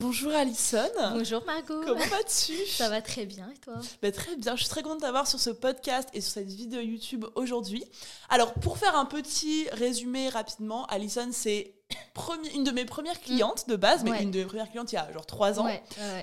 Bonjour Alison. Bonjour Margot. Comment vas-tu? Ça va très bien et toi? Bah, Très bien, je suis très contente d'avoir sur ce podcast et sur cette vidéo YouTube aujourd'hui. Alors pour faire un petit résumé rapidement, Alison c'est une de mes premières clientes de base, mais une de mes premières clientes il y a genre trois ans.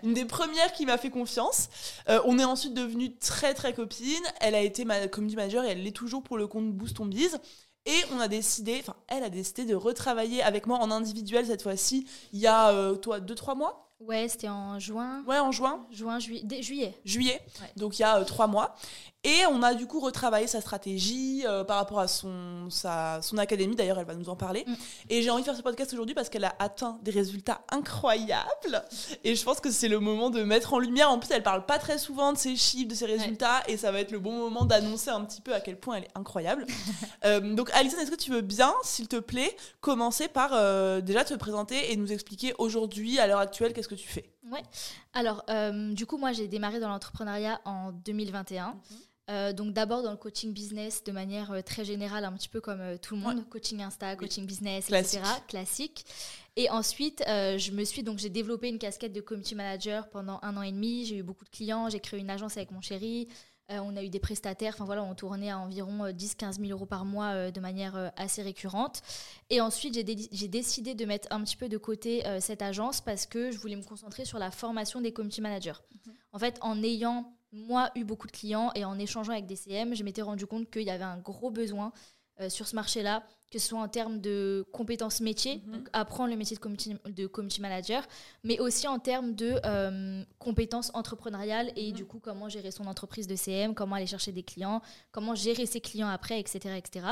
Une des premières qui m'a fait confiance. Euh, on est ensuite devenues très très copines. Elle a été ma community manager et elle l'est toujours pour le compte Boost on Biz. Et on a décidé, enfin, elle a décidé de retravailler avec moi en individuel cette fois-ci, il y a, euh, toi, 2-3 mois Ouais, c'était en juin. Ouais, en juin. Juin, juillet. Juillet. Donc il y a euh, trois mois. Et on a du coup retravaillé sa stratégie euh, par rapport à son, sa, son académie. D'ailleurs, elle va nous en parler. Mm. Et j'ai envie de faire ce podcast aujourd'hui parce qu'elle a atteint des résultats incroyables. Et je pense que c'est le moment de mettre en lumière. En plus, elle parle pas très souvent de ses chiffres, de ses résultats. Et ça va être le bon moment d'annoncer un petit peu à quel point elle est incroyable. euh, donc, Alison, est-ce que tu veux bien, s'il te plaît, commencer par euh, déjà te présenter et nous expliquer aujourd'hui, à l'heure actuelle, qu'est-ce que tu fais? Ouais. Alors, du coup, moi, j'ai démarré dans l'entrepreneuriat en 2021. Euh, donc d'abord dans le coaching business de manière euh, très générale, un petit peu comme euh, tout le monde, coaching Insta, coaching business, etc. Classique. Et ensuite, je me suis donc j'ai développé une casquette de community manager pendant un an et demi. J'ai eu beaucoup de clients, j'ai créé une agence avec mon chéri. on a eu des prestataires, enfin voilà, on tournait à environ 10-15 000 euros par mois de manière assez récurrente. Et ensuite, j'ai décidé de mettre un petit peu de côté cette agence parce que je voulais me concentrer sur la formation des community managers. Mhm. En fait, en ayant moi, eu beaucoup de clients et en échangeant avec des CM, je m'étais rendu compte qu'il y avait un gros besoin euh, sur ce marché-là, que ce soit en termes de compétences métiers, mhm. donc apprendre le métier de community, de community manager, mais aussi en termes de euh, compétences entrepreneuriales et mhm. du coup comment gérer son entreprise de CM, comment aller chercher des clients, comment gérer ses clients après, etc. etc.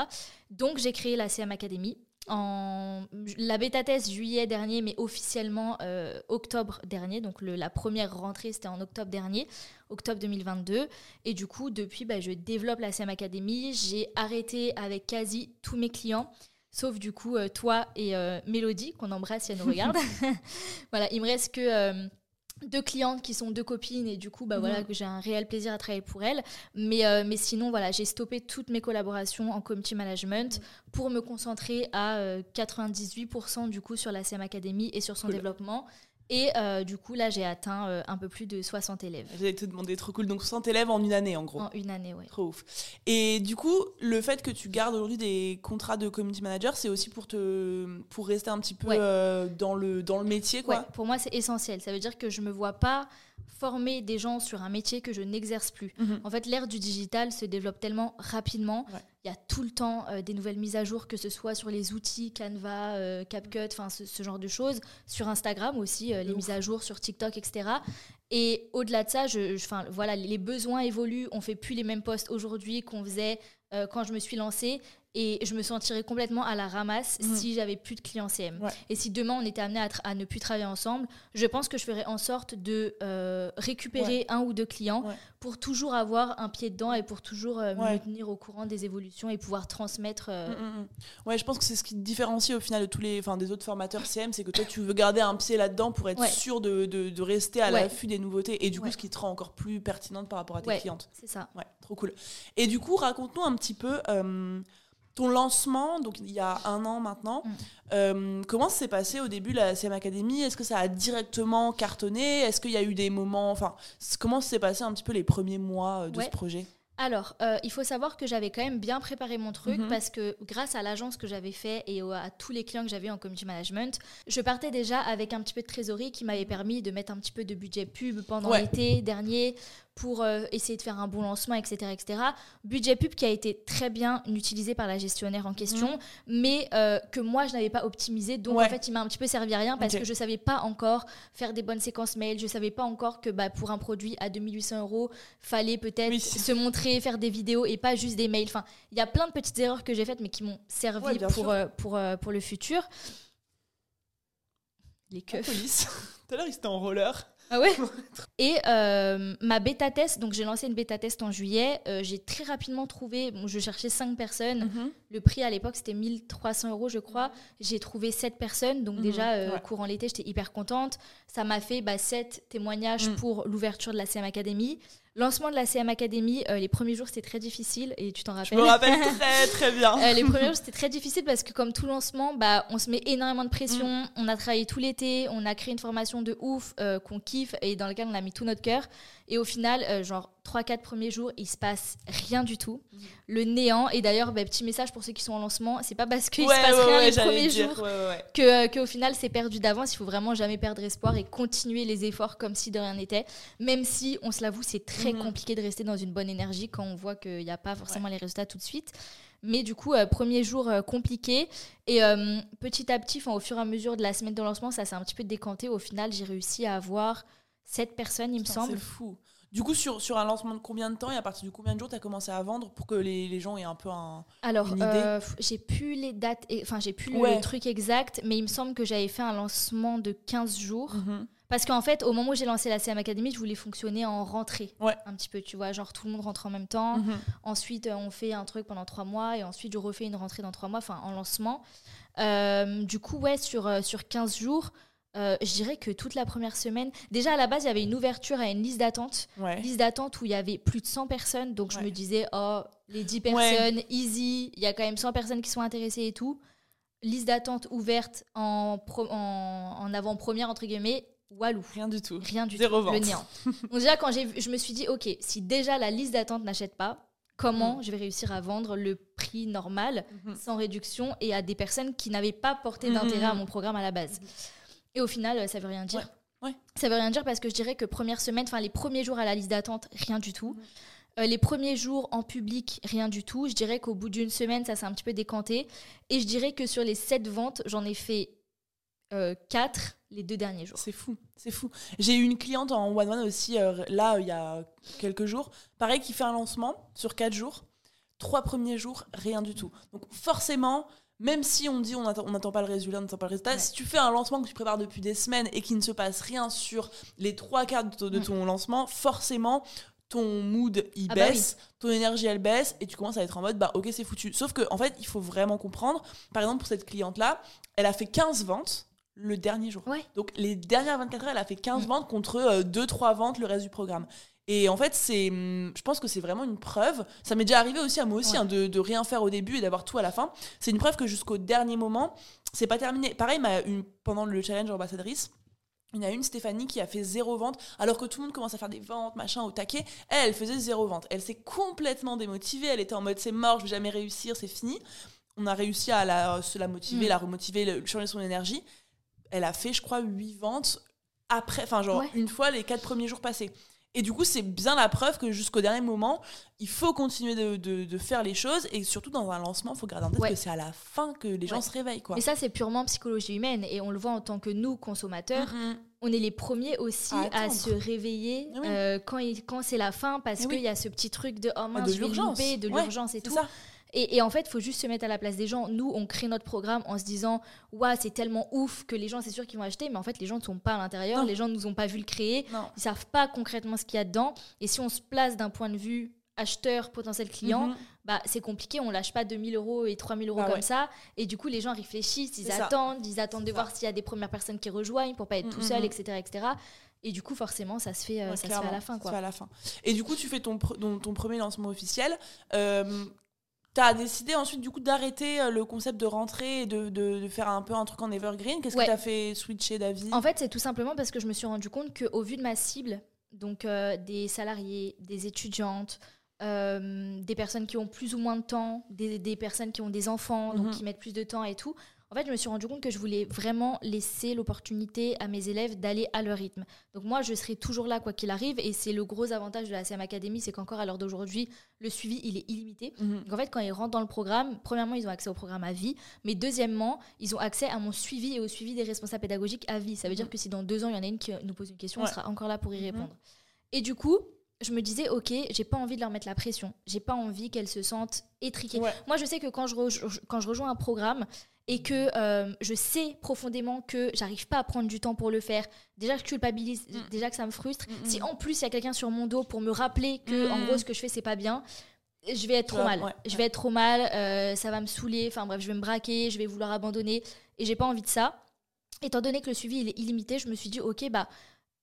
Donc j'ai créé la CM Academy en la bêta test juillet dernier, mais officiellement euh, octobre dernier. Donc la première rentrée, c'était en octobre dernier, octobre 2022. Et du coup, depuis, bah, je développe la CM Academy. J'ai arrêté avec quasi tous mes clients. Sauf du coup euh, toi et euh, Mélodie, qu'on embrasse si elle nous regarde. voilà, il me reste que deux clientes qui sont deux copines et du coup bah voilà mhm. que j'ai un réel plaisir à travailler pour elles. Mais euh, mais sinon voilà j'ai stoppé toutes mes collaborations en community management pour me concentrer à 98% euh, du coup sur la CM Academy et sur son développement et euh, du coup, là, j'ai atteint euh, un peu plus de 60 élèves. J'allais te demander, trop cool. Donc 60 élèves en une année, en gros. En une année, oui. Trop ouf. Et du coup, le fait que tu gardes aujourd'hui des contrats de community manager, c'est aussi pour, te, pour rester un petit peu euh, dans, le, dans le métier, quoi Pour moi, c'est essentiel. Ça veut dire que je me vois pas former des gens sur un métier que je n'exerce plus. Mhm. En fait, l'ère du digital se développe tellement rapidement. Il y a tout le temps euh, des nouvelles mises à jour, que ce soit sur les outils Canva, euh, CapCut, enfin ce, genre de choses. Sur Instagram aussi, euh, les mises à jour sur TikTok, etc. Et au-delà de ça, je, voilà, les besoins évoluent. On fait plus les mêmes posts aujourd'hui qu'on faisait quand je me suis lancée et je me sentirais complètement à la ramasse mhm. si j'avais plus de clients CM. Et si demain on était amené à, ne plus travailler ensemble, je pense que je ferais en sorte de euh, récupérer un ou deux clients pour toujours avoir un pied dedans et pour toujours euh, me tenir au courant des évolutions et pouvoir transmettre. Euh, mm, mm, mm. Ouais, je pense que c'est ce qui te différencie au final de tous les, enfin, des autres formateurs CM, c'est que toi tu veux garder un pied là-dedans pour être sûr de, de, rester à l'affût des nouveautés et du coup ce qui te rend encore plus pertinente par rapport à tes clientes. C'est ça. Ouais, trop cool. Et du coup, raconte-nous un petit peu ton lancement, donc il y a un an maintenant, mm. euh, comment s'est passé au début la CM Academy? Est-ce que ça a directement cartonné? Est-ce qu'il y a eu des moments, enfin, comment s'est passé un petit peu les premiers mois euh, de ce projet? Alors, euh, il faut savoir que j'avais quand même bien préparé mon truc mhm. parce que grâce à l'agence que j'avais fait et à tous les clients que j'avais en community management, je partais déjà avec un petit peu de trésorerie qui m'avait permis de mettre un petit peu de budget pub pendant l'été dernier pour euh, essayer de faire un bon lancement, etc., etc. Budget pub qui a été très bien utilisé par la gestionnaire en question, mhm. mais euh, que moi, je n'avais pas optimisé. Donc, en fait, il m'a un petit peu servi à rien parce que je ne savais pas encore faire des bonnes séquences mail. Je ne savais pas encore que bah, pour un produit à 2800 euros, fallait peut-être se montrer, faire des vidéos et pas juste des mails. Enfin, il y a plein de petites erreurs que j'ai faites, mais qui m'ont servi pour, euh, pour, pour le futur. Les keufs. Tout à l'heure, il était en roller. Ah ouais Et euh, ma bêta test, donc j'ai lancé une bêta test en juillet, euh, j'ai très rapidement trouvé, je cherchais 5 personnes, mhm. le prix à l'époque c'était 1300 euros je crois, j'ai trouvé 7 personnes, donc mhm. déjà euh, courant l'été j'étais hyper contente, ça m'a fait bah, 7 témoignages mhm. pour l'ouverture de la CM Academy. Lancement de la CM Academy, euh, les premiers jours c'était très difficile et tu t'en rappelles. Je me rappelle très très bien. Euh, les premiers jours c'était très difficile parce que comme tout lancement, bah, on se met énormément de pression. Mm. On a travaillé tout l'été, on a créé une formation de ouf euh, qu'on kiffe et dans laquelle on a mis tout notre cœur. Et au final, genre 3-4 premiers jours, il se passe rien du tout. Le néant. Et d'ailleurs, bah, petit message pour ceux qui sont en lancement, c'est pas parce qu'il se passe rien les premiers jours que qu'au final c'est perdu d'avance. Il faut vraiment jamais perdre espoir et continuer les efforts comme si de rien n'était. Même si, on se l'avoue, c'est très mm-hmm. compliqué de rester dans une bonne énergie quand on voit qu'il n'y a pas forcément les résultats tout de suite. Mais du coup, euh, premier jour euh, compliqué. Et euh, petit à petit, au fur et à mesure de la semaine de lancement, ça s'est un petit peu décanté. Au final, j'ai réussi à avoir 7 personnes, il me semble. C'est fou. Du coup, sur, sur un lancement de combien de temps et à partir de combien de jours tu as commencé à vendre pour que les, les gens aient un peu un, Alors, une idée j'ai plus les dates, enfin, j'ai plus le truc exact, mais il me semble que j'avais fait un lancement de 15 jours. Mhm. Parce qu'en fait, au moment où j'ai lancé la CM Academy, je voulais fonctionner en rentrée. Ouais. Un petit peu, tu vois, genre tout le monde rentre en même temps. Mhm. Ensuite, on fait un truc pendant trois mois et ensuite, je refais une rentrée dans trois mois, enfin, en lancement. Euh, du coup, ouais, sur, euh, sur 15 jours, euh, je dirais que toute la première semaine, déjà à la base, il y avait une ouverture à une liste d'attente. Liste d'attente où il y avait plus de 100 personnes. Donc je me disais, oh, les 10 personnes, easy, il y a quand même 100 personnes qui sont intéressées et tout. Liste d'attente ouverte en, en, en avant-première, entre guillemets, Walou. Rien du tout. Rien du Zéro tout. Vente. Le néant. Donc déjà, quand j'ai, je me suis dit, ok, si déjà la liste d'attente n'achète pas, comment mm. je vais réussir à vendre le prix normal, mm-hmm. sans réduction, et à des personnes qui n'avaient pas porté mm-hmm. d'intérêt à mon programme à la base? Et au final, ça veut rien dire. Ouais. Ça veut rien dire parce que je dirais que première semaine, enfin les premiers jours à la liste d'attente, rien du tout. Euh, les premiers jours en public, rien du tout. Je dirais qu'au bout d'une semaine, ça s'est un petit peu décanté. Et je dirais que sur les sept ventes, j'en ai fait euh, 4 les deux derniers jours. C'est fou, c'est fou. J'ai eu une cliente en one one aussi, euh, là, il y a quelques jours, pareil, qui fait un lancement sur quatre jours. Trois premiers jours, rien du tout. Donc forcément, même si on dit on n'attend pas le résultat, on n'attend pas le résultat, si tu fais un lancement que tu prépares depuis des semaines et qu'il ne se passe rien sur les trois quarts de, ton lancement, forcément, ton mood il ah bah baisse, ton énergie elle baisse et tu commences à être en mode bah ok c'est foutu. Sauf que en fait il faut vraiment comprendre, par exemple pour cette cliente là, elle a fait 15 ventes le dernier jour. Donc les dernières 24 heures, elle a fait 15 mm. ventes contre 2-3 euh, ventes le reste du programme. Et en fait, c'est, hum, je pense que c'est vraiment une preuve. Ça m'est déjà arrivé aussi à moi aussi hein, de, de, rien faire au début et d'avoir tout à la fin. C'est une preuve que jusqu'au dernier moment, c'est pas terminé. Pareil, une, pendant le challenge ambassadrice, il y a une Stéphanie qui a fait zéro vente alors que tout le monde commence à faire des ventes, machin, au taquet. Elle, elle faisait zéro vente. Elle s'est complètement démotivée. Elle était en mode c'est mort, je vais jamais réussir, c'est fini. On a réussi à la, se la motiver, mm. la remotiver, changer son énergie elle a fait, je crois, 8 ventes après, enfin, genre, une fois les 4 premiers jours passés. Et du coup, c'est bien la preuve que jusqu'au dernier moment, il faut continuer de, de, faire les choses. Et surtout, dans un lancement, il faut garder en tête que c'est à la fin que les gens se réveillent. Quoi. Mais ça, c'est purement psychologie humaine. Et on le voit en tant que nous, consommateurs. Mm-hmm. On est les premiers aussi à, se réveiller euh, quand, quand c'est la fin parce qu'il y a ce petit truc de oh mince, de l'urgence, de l'urgence et tout. Ça. Et, en fait, il faut juste se mettre à la place des gens. Nous, on crée notre programme en se disant Waouh, c'est tellement ouf que les gens, c'est sûr qu'ils vont acheter. Mais en fait, les gens ne sont pas à l'intérieur. Les gens ne nous ont pas vu le créer. Ils ne savent pas concrètement ce qu'il y a dedans. Et si on se place d'un point de vue acheteur, potentiel client, mhm. bah, c'est compliqué. On lâche pas 2000 euros et 3000 euros bah comme ça. Et du coup, les gens réfléchissent, ils attendent, ils attendent de voir s'il y a des premières personnes qui rejoignent pour pas être tout mhm, seul, etc., mhm. etc. Et du coup, forcément, ça se fait, euh, ça se fait à la fin. Quoi. à la fin. Et du coup, tu fais ton, ton, premier lancement officiel. Euh, tu as décidé ensuite du coup d'arrêter euh, le concept de rentrer et de, de, faire un peu un truc en evergreen. Qu'est-ce que tu as fait switcher d'avis? En fait, c'est tout simplement parce que je me suis rendu compte qu'au vu de ma cible, donc euh, des salariés, des étudiantes, euh, des personnes qui ont plus ou moins de temps, des, des personnes qui ont des enfants, donc mhm. qui mettent plus de temps et tout, en fait, je me suis rendu compte que je voulais vraiment laisser l'opportunité à mes élèves d'aller à leur rythme. Donc moi, je serai toujours là quoi qu'il arrive, et c'est le gros avantage de la CM Academy, c'est qu'encore à l'heure d'aujourd'hui, le suivi il est illimité. Mhm. Donc en fait, quand ils rentrent dans le programme, premièrement, ils ont accès au programme à vie, mais deuxièmement, ils ont accès à mon suivi et au suivi des responsables pédagogiques à vie. Ça veut dire mhm. que si dans deux ans il y en a une qui nous pose une question, on sera encore là pour y mhm. répondre. Et du coup, je me disais, ok, j'ai pas envie de leur mettre la pression. J'ai pas envie qu'elles se sentent étriquées. Moi, je sais que quand je, quand je rejoins un programme, et que euh, je sais profondément que j'arrive pas à prendre du temps pour le faire, déjà que je culpabilise, mm. déjà que ça me frustre, mm, mm. si en plus il y a quelqu'un sur mon dos pour me rappeler que en gros ce que je fais c'est pas bien, je vais être trop mal. je vais être trop mal, euh, ça va me saouler, enfin bref, je vais me braquer, je vais vouloir abandonner et j'ai pas envie de ça. Étant donné que le suivi il est illimité, je me suis dit ok bah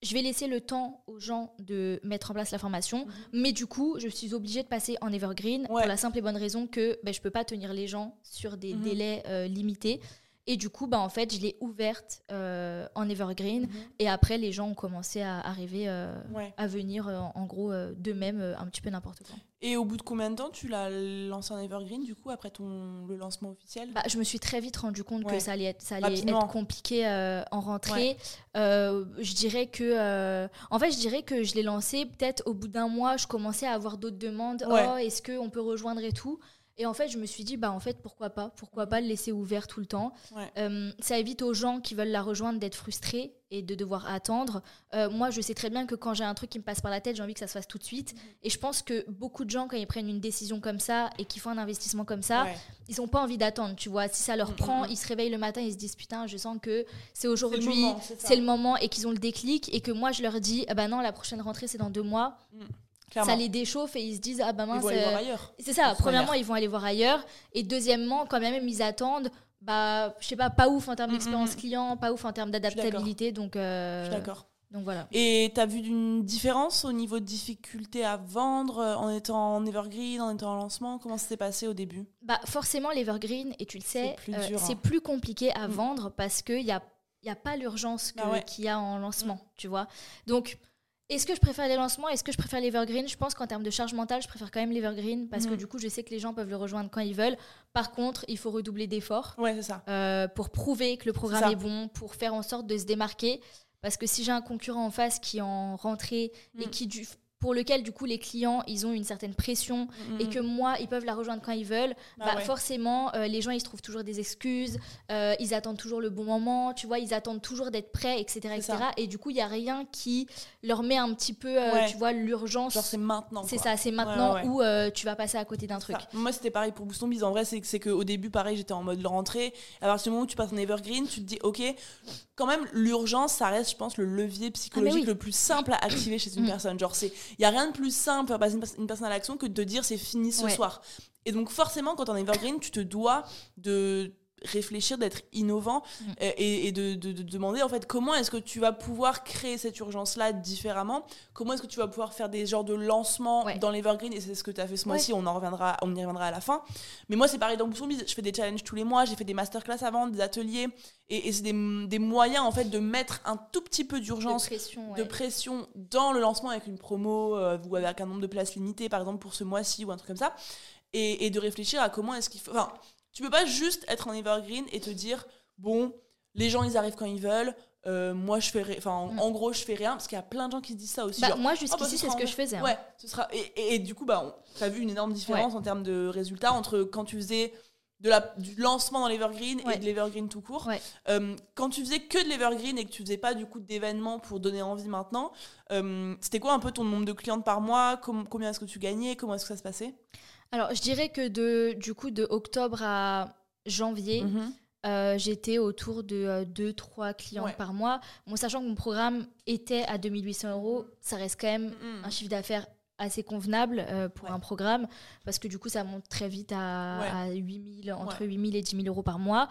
je vais laisser le temps aux gens de mettre en place la formation, mhm. mais du coup, je suis obligée de passer en evergreen pour la simple et bonne raison que ben, je ne peux pas tenir les gens sur des mhm. délais euh, limités. Et du coup, bah, en fait, je l'ai ouverte euh, en evergreen. Mhm. Et après, les gens ont commencé à arriver euh, à venir, euh, en gros, d'eux-mêmes, un petit peu n'importe quoi. Et au bout de combien de temps tu l'as lancé en evergreen, du coup, après ton, le lancement officiel? Bah, Je me suis très vite rendu compte que ça allait être, ça allait être compliqué en rentrée. je dirais que... en fait, je dirais que je l'ai lancé peut-être au bout d'un mois, je commençais à avoir d'autres demandes. Oh, est-ce qu'on peut rejoindre et tout? Et en fait, je me suis dit, bah en fait, pourquoi pas Pourquoi pas le laisser ouvert tout le temps euh, Ça évite aux gens qui veulent la rejoindre d'être frustrés et de devoir attendre. Euh, moi, je sais très bien que quand j'ai un truc qui me passe par la tête, j'ai envie que ça se fasse tout de suite. Mhm. Et je pense que beaucoup de gens, quand ils prennent une décision comme ça et qu'ils font un investissement comme ça, ils n'ont pas envie d'attendre, tu vois. Si ça leur mm, prend, mm, mm. ils se réveillent le matin, ils se disent, putain, je sens que c'est aujourd'hui, c'est le, moment et qu'ils ont le déclic et que moi, je leur dis, ah bah non, la prochaine rentrée, c'est dans deux mois. Ça les déchauffe et ils se disent ah ben mince. C'est ça. Premièrement, ils vont aller voir ailleurs. Et deuxièmement, quand même, ils attendent. Bah, je sais pas, pas ouf en termes mm, mm, d'expérience mm. client, pas ouf en termes d'adaptabilité. Donc, euh, d'accord. Donc voilà. Et tu as vu une différence au niveau de difficulté à vendre euh, en étant en evergreen, en étant en lancement? Comment ça s'est passé au début? Bah forcément l'evergreen, et tu le sais, c'est plus, euh, compliqué à vendre parce qu'il n'y a, y a pas l'urgence ah qu'il y a en lancement, tu vois. Donc est-ce que je préfère les lancements? Est-ce que je préfère l'Evergreen? Je pense qu'en termes de charge mentale, je préfère quand même l'Evergreen parce que mm. du coup, je sais que les gens peuvent le rejoindre quand ils veulent. Par contre, il faut redoubler d'efforts ouais, ça. Euh, pour prouver que le programme est, bon, pour faire en sorte de se démarquer. Parce que si j'ai un concurrent en face qui est en rentrée et mm. qui du, pour lequel du coup les clients ils ont une certaine pression et que moi ils peuvent la rejoindre quand ils veulent bah, bah forcément euh, les gens ils se trouvent toujours des excuses euh, ils attendent toujours le bon moment tu vois ils attendent toujours d'être prêts etc etc et du coup il y a rien qui leur met un petit peu euh, tu vois l'urgence. Genre c'est maintenant c'est ça c'est maintenant où tu vas passer à côté d'un truc. moi c'était pareil pour Booston Biz. En vrai c'est que au début pareil j'étais en mode rentrée. À partir du moment où tu passes en evergreen tu te dis ok quand même l'urgence ça reste je pense le levier psychologique ah, le plus simple à activer chez une mm. personne. Genre c'est il y a rien de plus simple pour passer une, personne à l'action que de dire c'est fini ce soir. Et donc forcément, quand on est evergreen, tu te dois de réfléchir, d'être innovant mm. et, de, demander en fait comment est-ce que tu vas pouvoir créer cette urgence-là différemment, comment est-ce que tu vas pouvoir faire des genres de lancements dans l'Evergreen? Et c'est ce que tu as fait ce mois-ci, on en reviendra, on y reviendra à la fin. Mais moi c'est pareil dans Bousson je fais des challenges tous les mois, j'ai fait des masterclass avant, des ateliers et, c'est des, moyens en fait de mettre un tout petit peu d'urgence, de, pression, dans le lancement avec une promo euh, ou avec un nombre de places limitées par exemple pour ce mois-ci ou un truc comme ça. Et, et, de réfléchir à comment est-ce qu'il faut. Enfin, tu peux pas juste être en evergreen et te dire bon, les gens ils arrivent quand ils veulent. Euh, moi je fais enfin mm. en, gros je fais rien parce qu'il y a plein de gens qui se disent ça aussi bah, moi jusqu'ici oh, bah, c'est ce que je faisais hein. ouais ce sera et, et, du coup bah tu as vu une énorme différence en termes de résultats entre quand tu faisais de la, du lancement dans l'Evergreen et de l'Evergreen tout court. Euh, quand tu faisais que de l'Evergreen et que tu faisais pas du coup d'événements pour donner envie maintenant, euh, c'était quoi un peu ton nombre de clientes par mois? Combien est-ce que tu gagnais? Comment est-ce que ça se passait? Alors, je dirais que de, du coup, de octobre à janvier, mhm. euh, j'étais autour de 2-3 euh, clients par mois. Bon, sachant que mon programme était à 2800 euros, ça reste quand même mhm. un chiffre d'affaires assez convenable euh, pour un programme parce que du coup ça monte très vite à, 8000 entre 8000 et 10 000 euros par mois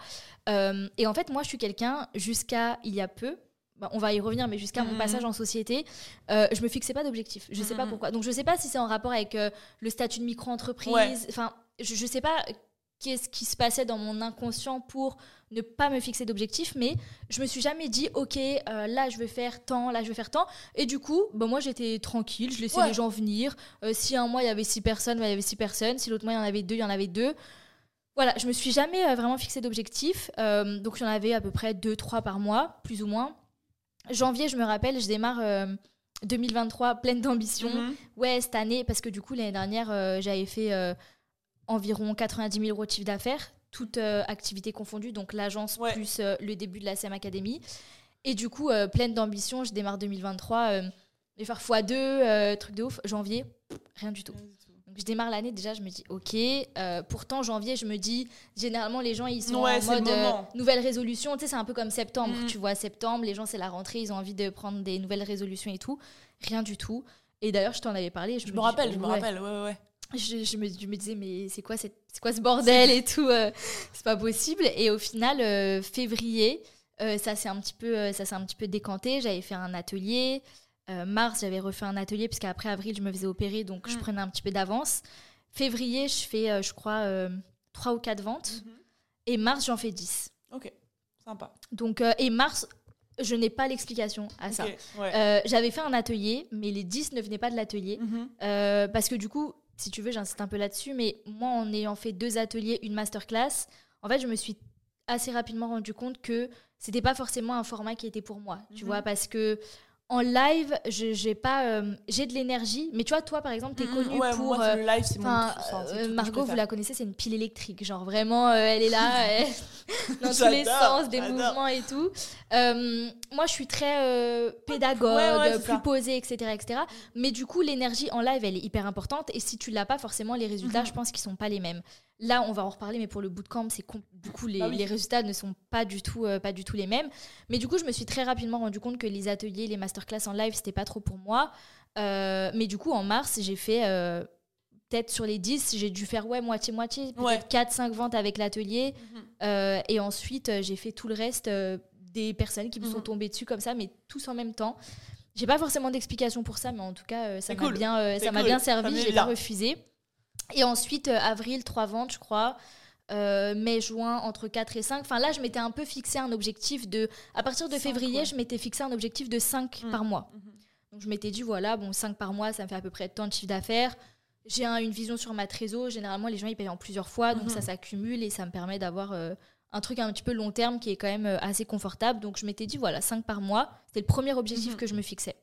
et en fait moi je suis quelqu'un jusqu'à il y a peu bah, on va y revenir, mais jusqu'à mon mhm. passage en société, euh, je me fixais pas d'objectif. Je ne sais pas mhm. pourquoi. Donc je sais pas si c'est en rapport avec euh, le statut de micro-entreprise. Enfin, je, ne sais pas qu'est-ce qui se passait dans mon inconscient pour ne pas me fixer d'objectif, mais je me suis jamais dit, ok, euh, là je vais faire tant, là je vais faire tant. Et du coup, bah, moi j'étais tranquille, je laissais les gens venir. si un mois il y avait six personnes, bah, il y avait six personnes. Si l'autre mois il y en avait deux, il y en avait deux. Voilà, je me suis jamais vraiment fixé d'objectif. donc il y en avait à peu près deux, trois par mois, plus ou moins janvier, je me rappelle, je démarre 2023 euh, pleine d'ambition. Mhm. Ouais, cette année, parce que du coup, l'année dernière, euh, j'avais fait euh, environ 90 000 euros de chiffre d'affaires, toute activité confondue, donc l'agence plus le début de la CM Academy. Et du coup, pleine d'ambition, je démarre 2023. je vais faire x2, truc de ouf. Janvier, rien du tout je démarre l'année, déjà, je me dis, ok. Euh, pourtant, janvier, je me dis, généralement, les gens, ils sont en mode euh, nouvelle résolution. Tu sais, c'est un peu comme septembre. Mm. Tu vois, septembre, les gens, c'est la rentrée, ils ont envie de prendre des nouvelles résolutions et tout. Rien du tout. Et d'ailleurs, je t'en avais parlé. Je, me, rappelle, je me rappelle, ouais, ouais. Je, me, je, me, disais, mais c'est quoi, c'est quoi ce bordel et tout euh, C'est pas possible. Et au final, février, ça s'est un petit peu, ça s'est un petit peu décanté. J'avais fait un atelier. Mars, j'avais refait un atelier puisqu'après avril, je me faisais opérer, donc je mm. prenais un petit peu d'avance. Février, je fais, je crois, 3 ou 4 ventes. Mm-hmm. Et mars, j'en fais 10. Ok, sympa. Donc, et mars, je n'ai pas l'explication à ça. J'avais fait un atelier, mais les 10 ne venaient pas de l'atelier. Mm-hmm. parce que du coup, si tu veux, j'insiste un peu là-dessus, mais moi, en ayant fait deux ateliers, une masterclass, en fait, je me suis assez rapidement rendu compte que c'était pas forcément un format qui était pour moi, tu mhm. vois, parce que en live, j'ai pas, euh, j'ai de l'énergie, mais tu vois, toi par exemple, tu es mhm. connue pour. Moi, le live, c'est mon euh, Margot, vous la connaissez, c'est une pile électrique, genre vraiment, euh, elle est là, dans tous les sens, des mouvements et tout. moi, je suis très pédagogue, plus posée, etc., etc. Mais du coup, l'énergie en live, elle est hyper importante, et si tu l'as pas, forcément, les résultats, mhm. je pense qu'ils sont pas les mêmes. Là, on va en reparler, mais pour le bootcamp, c'est du coup les, ah les, résultats ne sont pas du tout euh, pas du tout les mêmes. Mais du coup, je me suis très rapidement rendu compte que les ateliers, les masterclass en live, c'était pas trop pour moi. Euh, mais du coup, en mars, j'ai fait euh, peut-être sur les 10, j'ai dû faire ouais moitié moitié, peut-être 4 5 ventes avec l'atelier mhm. et ensuite, j'ai fait tout le reste des personnes qui me sont mhm. tombées dessus comme ça mais tous en même temps. J'ai pas forcément d'explication pour ça, mais en tout cas, ça m'a bien, ça m'a bien servi. Je l'ai pas refusé. Et ensuite, euh, avril, trois ventes, je crois. Euh, mai, juin, entre 4 et 5. Enfin, là, je m'étais un peu fixé un objectif de. À partir de février, je m'étais fixé un objectif de 5 mm. par mois. Mm-hmm. Donc, je m'étais dit, voilà, bon, 5 par mois, ça me fait à peu près tant de chiffre d'affaires. J'ai une vision sur ma trésor. Généralement, les gens, ils payent en plusieurs fois. Donc, ça mm-hmm. s'accumule et ça me permet d'avoir euh, un truc un petit peu long terme qui est quand même assez confortable. Donc, je m'étais dit, voilà, 5 par mois. C'était le premier objectif que je me fixais.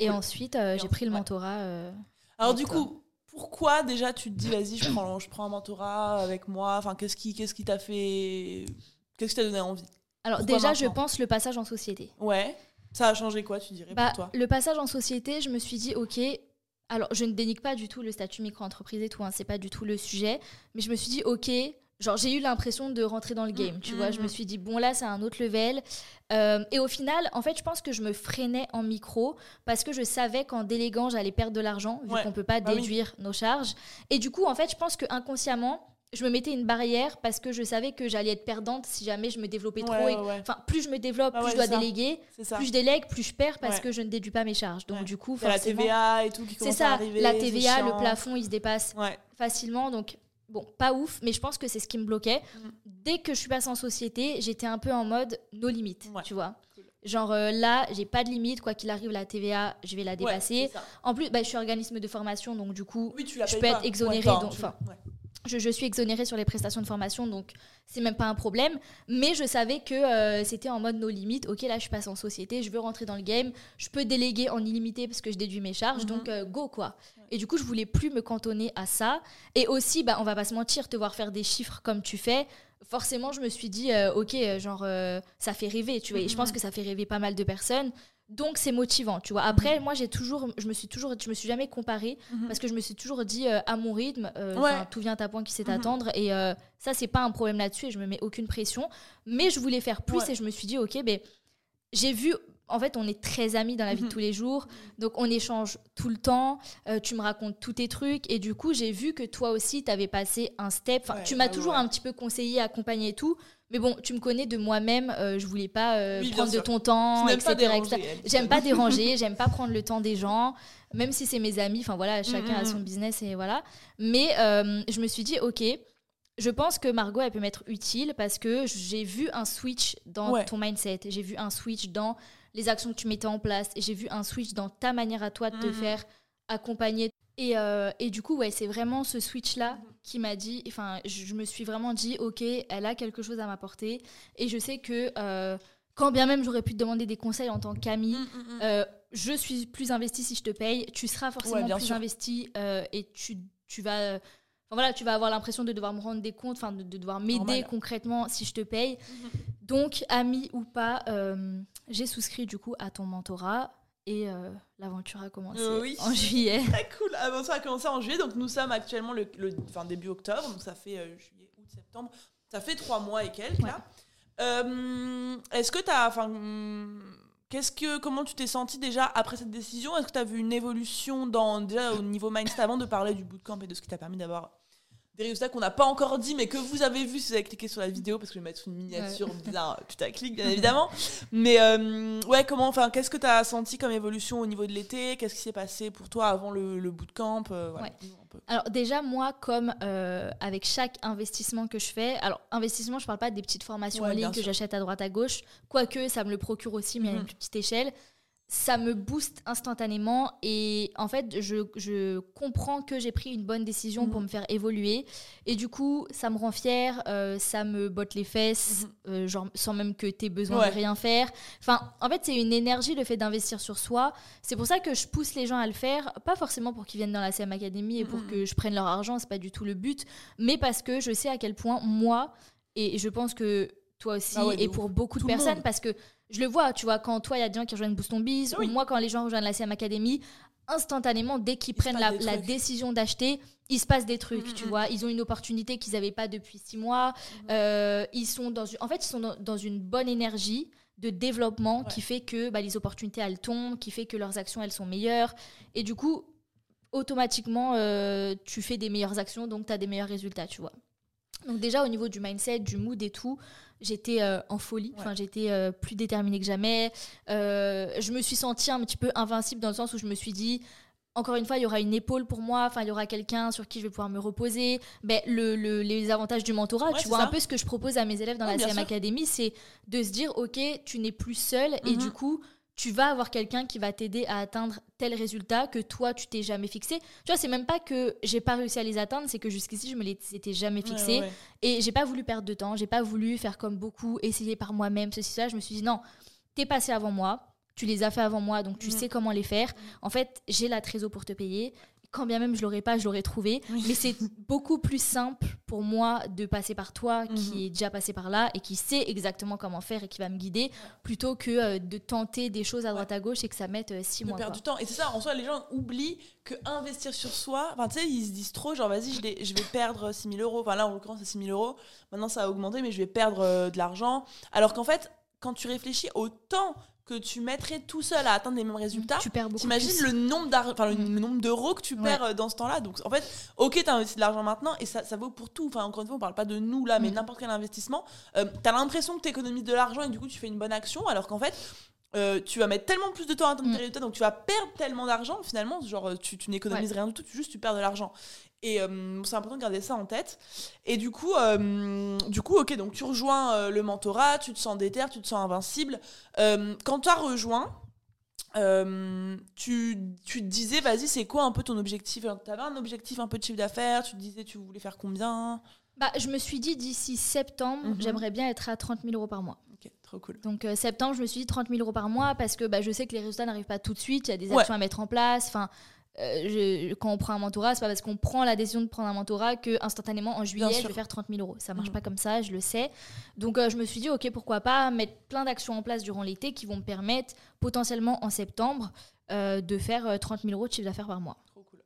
et ensuite, j'ai pris le mentorat. Alors, du coup pourquoi déjà tu te dis vas-y je prends, je prends un mentorat avec moi enfin qu'est-ce qui qu'est-ce qui t'a fait qu'est-ce qui t'a donné envie? Alors déjà je pense le passage en société. Ouais. Ça a changé quoi tu dirais bah, pour toi? le passage en société je me suis dit ok alors je ne dénigre pas du tout le statut micro-entreprise et tout hein, c'est pas du tout le sujet mais je me suis dit ok genre j'ai eu l'impression de rentrer dans le mm, game, tu vois. Je me mm, suis dit, bon là, c'est un autre level. Euh, et au final, en fait, je pense que je me freinais en micro parce que je savais qu'en déléguant, j'allais perdre de l'argent, vu qu'on peut pas bah déduire nos charges. Et du coup, en fait, je pense que inconsciemment, je me mettais une barrière parce que je savais que j'allais être perdante si jamais je me développais trop. Enfin, plus je me développe, plus je dois déléguer. Plus je délègue, plus je perds parce que je ne déduis pas mes charges. Donc du coup, forcément, la TVA et tout qui commence à arriver. C'est ça, la TVA, le plafond, il se dépasse facilement. Donc Bon, pas ouf, mais je pense que c'est ce qui me bloquait. Mm. Dès que je suis passée en société, j'étais un peu en mode nos limites, tu vois. Genre euh, là, j'ai pas de limite, quoi qu'il arrive, la TVA, je vais la dépasser. en plus, bah, je suis organisme de formation, donc du coup, je peux être exonérée. donc, je, suis exonérée sur les prestations de formation, donc c'est même pas un problème. Mais je savais que euh, c'était en mode nos limites. Ok, là, je passe en société, je veux rentrer dans le game, je peux déléguer en illimité parce que je déduis mes charges, mhm. donc euh, go quoi. Et du coup, je voulais plus me cantonner à ça. Et aussi, bah, on va pas se mentir, te voir faire des chiffres comme tu fais. Forcément, je me suis dit, euh, ok, genre, ça fait rêver, tu vois. Et je pense que ça fait rêver pas mal de personnes. Donc c'est motivant, tu vois. Après, mhm. moi j'ai toujours, je me suis toujours, je me suis jamais comparée mhm. parce que je me suis toujours dit euh, à mon rythme, euh, tout vient à point qui sait mhm. attendre et euh, ça c'est pas un problème là-dessus et je me mets aucune pression. Mais je voulais faire plus et je me suis dit ok, ben j'ai vu. En fait, on est très amis dans la vie de tous les jours, donc on échange tout le temps. tu me racontes tous tes trucs et du coup j'ai vu que toi aussi tu avais passé un step. tu m'as toujours un petit peu conseillé, accompagné et tout. Mais bon, tu me connais de moi-même, euh, je voulais pas euh, prendre de ton temps, etc. J'aime pas déranger, j'aime pas prendre le temps des gens, même si c'est mes amis. Enfin voilà, chacun a mm, mm, son mm. business et voilà. Mais euh, je me suis dit, ok, je pense que Margot, elle peut m'être utile parce que j'ai vu un switch dans ton mindset, j'ai vu un switch dans les actions que tu mettais en place, et j'ai vu un switch dans ta manière à toi de te faire accompagner et, euh, et, du coup, ouais, c'est vraiment ce switch-là mhm. qui m'a dit, enfin, je, me suis vraiment dit, ok, elle a quelque chose à m'apporter. Et je sais que euh, quand bien même j'aurais pu te demander des conseils en tant qu'amie, mm, mm. euh, je suis plus investie si je te paye, tu seras forcément plus investie et tu, tu vas... voilà, tu vas avoir l'impression de devoir me rendre des comptes, enfin de, devoir m'aider concrètement si je te paye. Mhm. Donc, amie ou pas, j'ai souscrit du coup à ton mentorat. Et euh, l'aventure a commencé en juillet. Très cool. L'aventure a commencé en juillet. Donc nous sommes actuellement le, enfin, début octobre. Donc ça fait euh, juillet, août, septembre. Ça fait trois mois et quelques là. Euh, est-ce que tu as. Enfin, qu'est-ce que, comment tu t'es senti déjà après cette décision? Est-ce que tu as vu une évolution dans, déjà au niveau mindset avant de parler du bootcamp et de ce qui t'a permis d'avoir des résultats qu'on n'a pas encore dit, mais que vous avez vu si vous avez cliqué sur la vidéo, parce que je vais mettre une miniature bizarre, putaclic, bien évidemment. Mais euh, ouais, comment, enfin, qu'est-ce que tu as senti comme évolution au niveau de l'été? Qu'est-ce qui s'est passé pour toi avant le, le bootcamp? Euh, Alors déjà, moi, comme euh, avec chaque investissement que je fais, alors investissement, je parle pas des petites formations en ligne que j'achète à droite à gauche, quoique ça me le procure aussi, mais à une mhm. plus petite échelle ça me booste instantanément et en fait je, je comprends que j'ai pris une bonne décision pour mhm. me faire évoluer. Et du coup ça me rend fière euh, ça me botte les fesses mhm. euh, genre, sans même que tu aies besoin de rien faire. Enfin en fait c'est une énergie le fait d'investir sur soi. C'est pour ça que je pousse les gens à le faire. Pas forcément pour qu'ils viennent dans la CM Academy et pour mhm. que je prenne leur argent c'est pas du tout le but. Mais parce que je sais à quel point moi et je pense que toi aussi ah et pour beaucoup de personnes parce que je le vois, tu vois, quand toi, il y a des gens qui rejoignent Boost Biz, ou moi, quand les gens rejoignent la CM Academy, instantanément, dès qu'ils prennent la, décision d'acheter, il se passe des trucs, tu vois. Ils ont une opportunité qu'ils n'avaient pas depuis six mois. Mm-hmm. Euh, ils sont dans, en fait, ils sont dans, une bonne énergie de développement qui fait que bah, les opportunités, elles tombent, qui fait que leurs actions, elles sont meilleures. Et du coup, automatiquement, euh, tu fais des meilleures actions, donc tu as des meilleurs résultats, tu vois. Donc déjà, au niveau du mindset, du mood et tout, j'étais euh, en folie, enfin j'étais euh, plus déterminée que jamais. Euh, je me suis sentie un petit peu invincible dans le sens où je me suis dit encore une fois, il y aura une épaule pour moi, enfin, il y aura quelqu'un sur qui je vais pouvoir me reposer. Ben, le, les avantages du mentorat, tu vois, un peu ce que je propose à mes élèves dans la CM Academy, c'est de se dire, OK, tu n'es plus seul et mhm. du coup, tu vas avoir quelqu'un qui va t'aider à atteindre tel résultat que toi tu t'es jamais fixé. Tu vois, c'est même pas que j'ai pas réussi à les atteindre, c'est que jusqu'ici je me les étais jamais fixé et j'ai pas voulu perdre de temps, j'ai pas voulu faire comme beaucoup, essayer par moi-même ceci ça. Je me suis dit non, t'es passé avant moi, tu les as fait avant moi, donc tu sais comment les faire. En fait, j'ai la trésor pour te payer quand bien même je l'aurais pas, je l'aurais trouvé. Mais c'est beaucoup plus simple pour moi de passer par toi, qui mhm. est déjà passé par là et qui sait exactement comment faire et qui va me guider, plutôt que euh, de tenter des choses à droite à gauche et que ça mette euh, six mois. perdre du temps. Et c'est ça, en soi, les gens oublient que investir sur soi, enfin, tu sais, ils se disent trop, genre, vas-y, je, je, vais perdre 6 000 euros. Enfin, là, en l'occurrence, c'est 6 000 euros. Maintenant, ça a augmenté, mais je vais perdre euh, de l'argent. Alors qu'en fait, quand tu réfléchis au temps que tu mettrais tout seul à atteindre les mêmes résultats, tu perds beaucoup. T'imagines le nombre enfin, le, mm. nombre d'euros que tu perds euh, dans ce temps-là. Donc en fait, ok, t'as investi de l'argent maintenant et ça, ça vaut pour tout. Enfin encore une fois, on parle pas de nous là, mais mm. n'importe quel investissement. Euh, t'as l'impression que t'économises de l'argent et du coup tu fais une bonne action, alors qu'en fait euh, tu vas mettre tellement plus de temps à atteindre tes mm. résultats, donc tu vas perdre tellement d'argent finalement, genre tu, tu n'économises rien du tout, tu, juste tu perds de l'argent. Et euh, c'est important de garder ça en tête. Et du coup, euh, du coup ok, donc tu rejoins le mentorat, tu te sens déter, tu te sens invincible. quand tu as rejoint, tu, tu, te disais, vas-y, c'est quoi un peu ton objectif? Tu avais un objectif un peu de chiffre d'affaires, tu te disais, tu voulais faire combien? Bah, Je me suis dit, d'ici septembre, mhm. j'aimerais bien être à 30 000 euros par mois. Trop cool. Donc euh, septembre, je me suis dit 30 000 euros par mois parce que bah, je sais que les résultats n'arrivent pas tout de suite. Il y a des actions à mettre en place. Enfin, euh, quand on prend un mentorat, c'est pas parce qu'on prend la décision de prendre un mentorat que instantanément en juillet je vais faire 30 000 euros. Ça marche mm. pas comme ça, je le sais. Donc euh, je me suis dit ok pourquoi pas mettre plein d'actions en place durant l'été qui vont me permettre potentiellement en septembre de faire 30 000 euros de chiffre d'affaires par mois. Trop cool.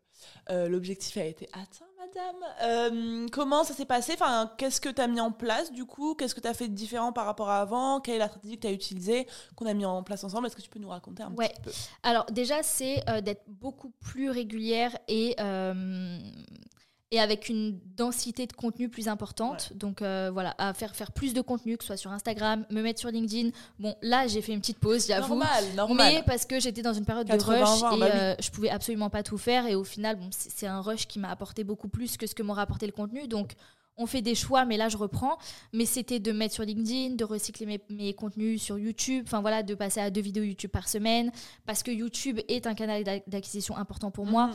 L'objectif a été atteint madame. Euh, comment ça s'est passé? Enfin, Qu'est-ce que tu as mis en place du coup? Qu'est-ce que tu as fait de différent par rapport à avant? Quelle est la stratégie que tu as utilisée, qu'on a mis en place ensemble? Est-ce que tu peux nous raconter un petit peu? Alors déjà, c'est euh, d'être beaucoup plus régulière et euh, et avec une densité de contenu plus importante. Donc euh, voilà, à faire, faire plus de contenu, que ce soit sur Instagram, me mettre sur LinkedIn. Bon, là, j'ai fait une petite pause, j'avoue. Normal, normal. Mais parce que j'étais dans une période de rush et bah euh, je pouvais absolument pas tout faire. Et au final, bon, c'est un rush qui m'a apporté beaucoup plus que ce que m'aurait apporté le contenu. Donc on fait des choix, mais là je reprends. Mais c'était de mettre sur LinkedIn, de recycler mes, mes contenus sur YouTube, enfin voilà, de passer à deux vidéos YouTube par semaine, parce que YouTube est un canal d'acquisition important pour moi.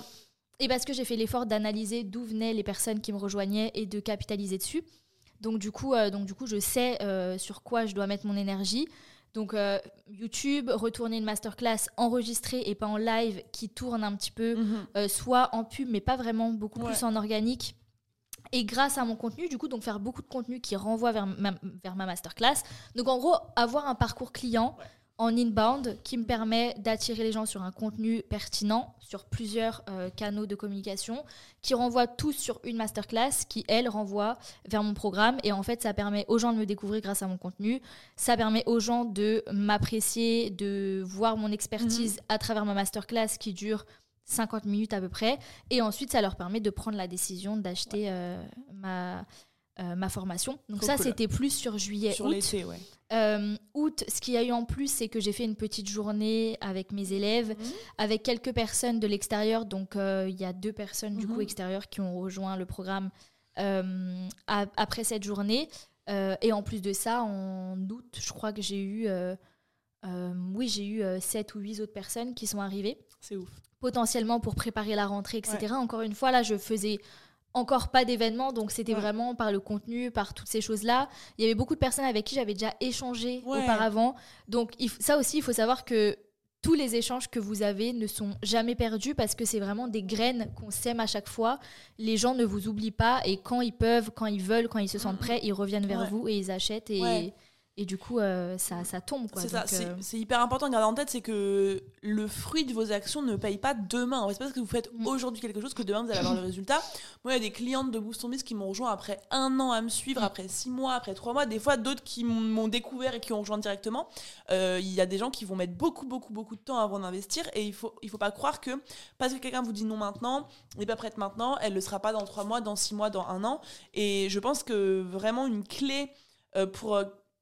Et parce que j'ai fait l'effort d'analyser d'où venaient les personnes qui me rejoignaient et de capitaliser dessus. Donc du coup, euh, donc, du coup je sais euh, sur quoi je dois mettre mon énergie. Donc euh, YouTube, retourner une masterclass enregistrée et pas en live qui tourne un petit peu, mhm. soit en pub mais pas vraiment, beaucoup plus en organique. Et grâce à mon contenu, du coup, donc faire beaucoup de contenu qui renvoie vers ma, vers ma masterclass. Donc en gros, avoir un parcours client en inbound qui me permet d'attirer les gens sur un contenu pertinent sur plusieurs euh, canaux de communication qui renvoient tous sur une masterclass qui elle renvoie vers mon programme et en fait ça permet aux gens de me découvrir grâce à mon contenu ça permet aux gens de m'apprécier de voir mon expertise mhm. à travers ma masterclass qui dure 50 minutes à peu près. Et ensuite, ça leur permet de prendre la décision d'acheter ma, ma formation. Donc ça, c'était plus sur juillet, sur août. ouais. août, ce qu'il y a eu en plus, c'est que j'ai fait une petite journée avec mes élèves, mhm. avec quelques personnes de l'extérieur. Donc il y a deux personnes du coup mhm. extérieures qui ont rejoint le programme après cette journée. Euh, et en plus de ça, en août, je crois que j'ai eu, euh, euh, oui, j'ai eu 7 ou 8 autres personnes qui sont arrivées. C'est ouf. Potentiellement pour préparer la rentrée, etc. Encore une fois, là, je faisais encore pas d'événements, donc c'était vraiment par le contenu, par toutes ces choses-là. Il y avait beaucoup de personnes avec qui j'avais déjà échangé auparavant. Donc ça aussi, il faut savoir que tous les échanges que vous avez ne sont jamais perdus parce que c'est vraiment des graines qu'on sème à chaque fois. Les gens ne vous oublient pas et quand ils peuvent, quand ils veulent, quand ils se sentent prêts, ils reviennent vers vous et ils achètent. Et, et du coup, euh, ça, ça, tombe. C'est ça, euh, c'est hyper important de garder en tête, c'est que le fruit de vos actions ne paye pas demain. C'est pas parce que vous faites mm. aujourd'hui quelque chose que demain vous allez avoir le résultat. Moi, il y a des clientes de Boost on Biz qui m'ont rejoint après un an à me suivre, mm. après six mois, après trois mois. Des fois, d'autres qui m'ont découvert et qui ont rejoint directement. Euh, il y a des gens qui vont mettre beaucoup, beaucoup, beaucoup de temps avant d'investir. Et il faut, il faut pas croire que parce que quelqu'un vous dit non maintenant, n'est pas prête maintenant, elle ne le sera pas dans trois mois, dans six mois, dans un an. Et je pense que vraiment une clé pour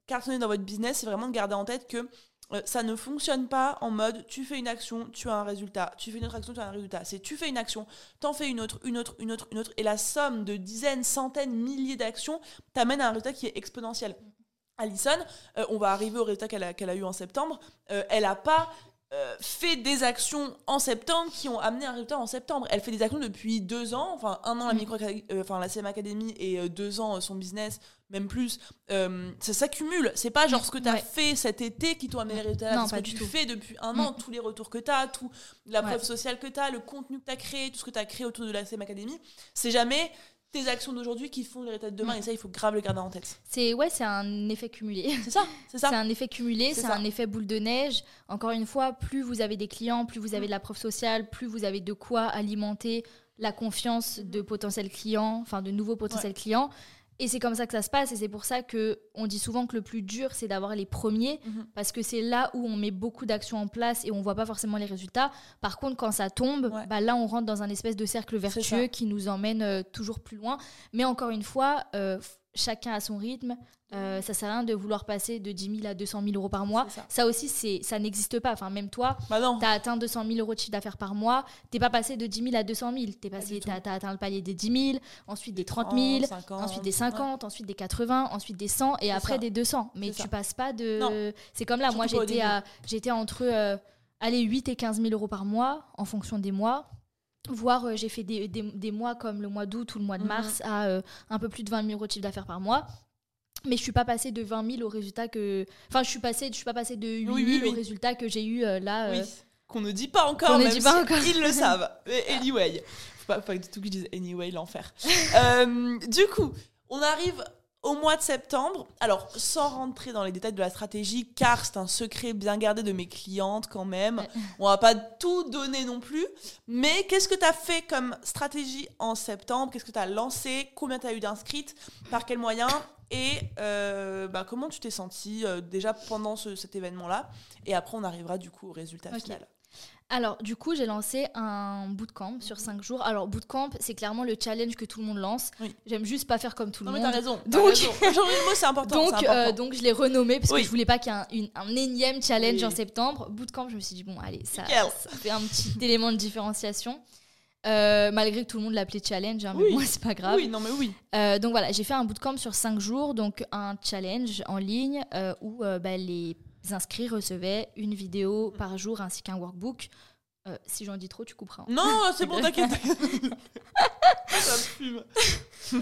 cartonner dans votre business, c'est vraiment de garder en tête que euh, ça ne fonctionne pas en mode tu fais une action, tu as un résultat, tu fais une autre action, tu as un résultat. C'est tu fais une action, t'en fais une autre, une autre, une autre, une autre, et la somme de dizaines, centaines, milliers d'actions t'amène à un résultat qui est exponentiel. Alison, euh, on va arriver au résultat qu'elle a, qu'elle a eu en septembre. Euh, elle n'a pas fait des actions en septembre qui ont amené un résultat en septembre. Elle fait des actions depuis deux ans, enfin un an la mm. micro, enfin la CM Academy et deux ans son business même plus, euh, ça s'accumule. C'est pas genre ce que tu as fait cet été qui t'ont amené les résultats. ce que tu fais depuis un an, mm. tous les retours que tu as, tout la preuve sociale que tu as, le contenu que tu as créé, tout ce que tu as créé autour de la CM Academy. C'est jamais tes actions d'aujourd'hui qui font les résultats de demain. Mm. Et ça, il faut grave le garder en tête. C'est ouais, c'est un effet cumulé. C'est ça, c'est ça. C'est un effet cumulé, c'est un effet boule de neige. Encore une fois, plus vous avez des clients, plus vous avez mm. de la preuve sociale, plus vous avez de quoi alimenter la confiance de potentiels clients, enfin de nouveaux potentiels clients. Et c'est comme ça que ça se passe, et c'est pour ça que on dit souvent que le plus dur, c'est d'avoir les premiers, mhm. parce que c'est là où on met beaucoup d'actions en place et on voit pas forcément les résultats. Par contre, quand ça tombe, bah là, on rentre dans un espèce de cercle vertueux qui nous emmène euh, toujours plus loin. Mais encore une fois, euh, chacun a son rythme. Euh, ça sert à rien de vouloir passer de 10 000 à 200 000 euros par mois. Ça. aussi, c'est, ça n'existe pas. Enfin, même toi, bah tu as atteint 200 000 euros de chiffre d'affaires par mois. Tu pas passé de 10 000 à 200 000. Tu as, atteint le palier des 10 000, ensuite des 30 000, ensuite des 50, ensuite des 80, ensuite des 100 et après des 200. Mais tu passes pas de. C'est comme là, moi, j'étais, à, j'étais entre euh, allez, 8 et 15 000 euros par mois en fonction des mois voire euh, j'ai fait des, des, mois comme le mois d'août ou le mois de mhm. mars à euh, un peu plus de 20 000 euros de chiffre d'affaires par mois. Mais je suis pas passée de 20 000 au résultat que. Enfin, je suis passée, je suis pas passée de 8 000 au résultat que j'ai eu euh, là. Oui. Qu'on ne dit pas encore, même dit pas encore. ils le savent. anyway. Faut pas, faut pas du tout que je dise anyway, l'enfer. du coup, on arrive au mois de septembre, alors sans rentrer dans les détails de la stratégie, car c'est un secret bien gardé de mes clientes quand même, on va pas tout donner non plus, mais qu'est-ce que tu as fait comme stratégie en septembre? Qu'est-ce que tu as lancé? Combien tu as eu d'inscrites? Par quels moyens? Et euh, bah, comment tu t'es sentie euh, déjà pendant cet événement-là? Et après, on arrivera du coup au résultat final. Alors, du coup, j'ai lancé un bootcamp sur 5 jours. Alors, bootcamp, c'est clairement le challenge que tout le monde lance. J'aime juste pas faire comme tout le monde. Non, mais t'as raison. Donc, c'est important. Donc, euh, donc, je l'ai renommé parce que je voulais pas qu'il y ait un, énième challenge en septembre. Bootcamp, je me suis dit, bon, allez, ça, fait un petit élément de différenciation. Euh, malgré que tout le monde l'appelait challenge, hein, mais moi c'est pas grave. Oui, non mais oui. Euh, donc voilà, j'ai fait un bootcamp sur 5 jours, donc un challenge en ligne où bah, les inscrits recevaient une vidéo par jour ainsi qu'un workbook. Euh, si j'en dis trop, tu couperas. Hein. Non, c'est bon, t'inquiète. Ça fume.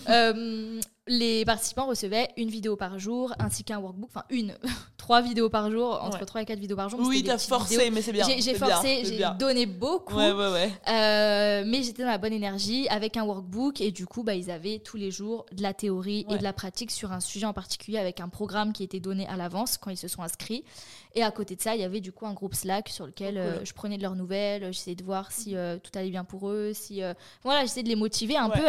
Euh, les participants recevaient une vidéo par jour ainsi qu'un workbook, enfin une, trois vidéos par jour, entre trois et quatre vidéos par jour. Oui, t'as forcé, mais c'est bien. J'ai forcé, j'ai donné beaucoup, ouais, ouais, ouais. Euh, mais j'étais dans la bonne énergie avec un workbook et du coup, bah, ils avaient tous les jours de la théorie et de la pratique sur un sujet en particulier avec un programme qui était donné à l'avance quand ils se sont inscrits. Et à côté de ça, il y avait du coup un groupe Slack sur lequel euh, je prenais de leurs nouvelles, j'essayais de voir si euh, tout allait bien pour eux, si voilà, j'essayais de les motiver un peu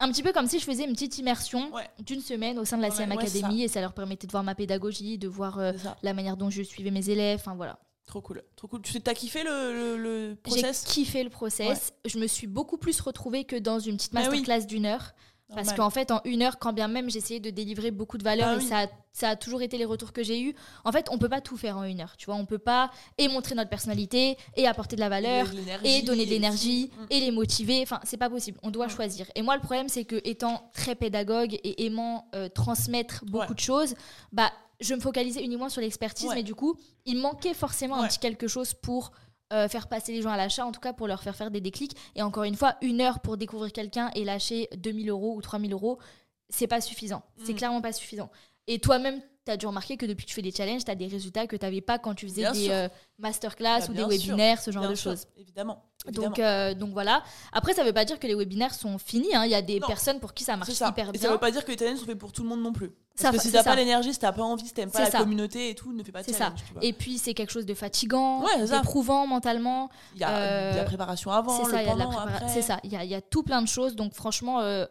un petit peu comme si je faisais une petite immersion d'une semaine au sein de la CM Academy et ça leur permettait de voir ma pédagogie, de voir euh, la manière dont je suivais mes élèves, enfin voilà. Trop cool, trop cool. Tu as kiffé le, le, process J'ai kiffé le process. Je me suis beaucoup plus retrouvée que dans une petite masterclass d'une heure. Parce qu'en fait, en une heure, quand bien même j'essayais de délivrer beaucoup de valeur, ah et ça a, ça a, toujours été les retours que j'ai eus, en fait, on peut pas tout faire en une heure. Tu vois, on peut pas et montrer notre personnalité, et apporter de la valeur, et donner de l'énergie, et, les motiver. Enfin, c'est pas possible. On doit choisir. Et moi, le problème, c'est que étant très pédagogue et aimant euh, transmettre beaucoup de choses, bah, je me focalisais uniquement sur l'expertise, mais du coup, il manquait forcément un petit quelque chose pour euh, faire passer les gens à l'achat, en tout cas pour leur faire faire des déclics. Et encore une fois, une heure pour découvrir quelqu'un et lâcher 2000 euros ou 3000 euros, c'est pas suffisant. C'est mm. clairement pas suffisant. Et toi-même, tu as dû remarquer que depuis que tu fais des challenges, tu as des résultats que tu n'avais pas quand tu faisais des euh, masterclass bah, ou des webinaires, ce genre de choses. Évidemment. Donc, euh, donc voilà. Après, ça ne veut pas dire que les webinaires sont finis. Hein. Il y a des personnes pour qui ça marche hyper bien. ça ne veut pas dire que les challenges sont faits pour tout le monde non plus. Parce que si t'as pas l'énergie, si t'as pas envie, si t'aimes pas la communauté et tout, ne fais pas de challenge. Ça. Et puis c'est quelque chose de fatigant, d'éprouvant mentalement. Il y a de la préparation avant. C'est ça. Il y a, il y a tout plein de choses. Donc franchement, euh,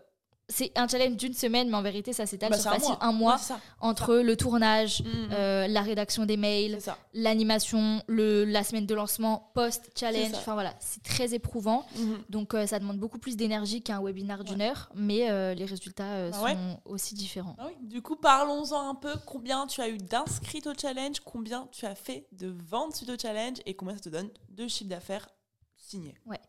c'est un challenge d'une semaine, mais en vérité, ça s'étale bah, sur facile un mois, entre le tournage, mm, mm. Euh, la rédaction des mails, l'animation, la semaine de lancement, post-challenge. Enfin voilà, c'est très éprouvant. Mm, Donc euh, ça demande beaucoup plus d'énergie qu'un webinaire d'une heure, mais euh, les résultats bah sont aussi différents. Ah du coup, parlons-en un peu. Combien tu as eu d'inscrits au challenge? Combien tu as fait de ventes suite au challenge? Et combien ça te donne de chiffre d'affaires signé? Ouais.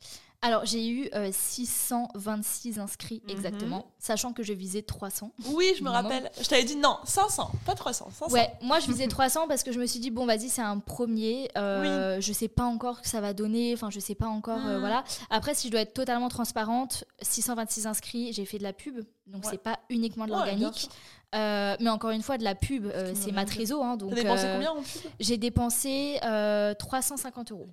Alors, j'ai eu 626 euh, inscrits mhm. exactement, sachant que je visais 300. Oui, je me rappelle. Je t'avais dit non, 500, pas 300. 500. Ouais, moi je visais 300 parce que je me suis dit, bon, vas-y, c'est un premier. Euh, oui. Je sais pas encore que ça va donner. Enfin, je sais pas encore. Euh, mhm. voilà. Après, si je dois être totalement transparente, 626 inscrits, j'ai fait de la pub. Donc, c'est pas uniquement de l'organique. mais encore une fois, de la pub, c'est ma trésor. Hein, donc, dépensé combien en pub? J'ai dépensé 350 euros.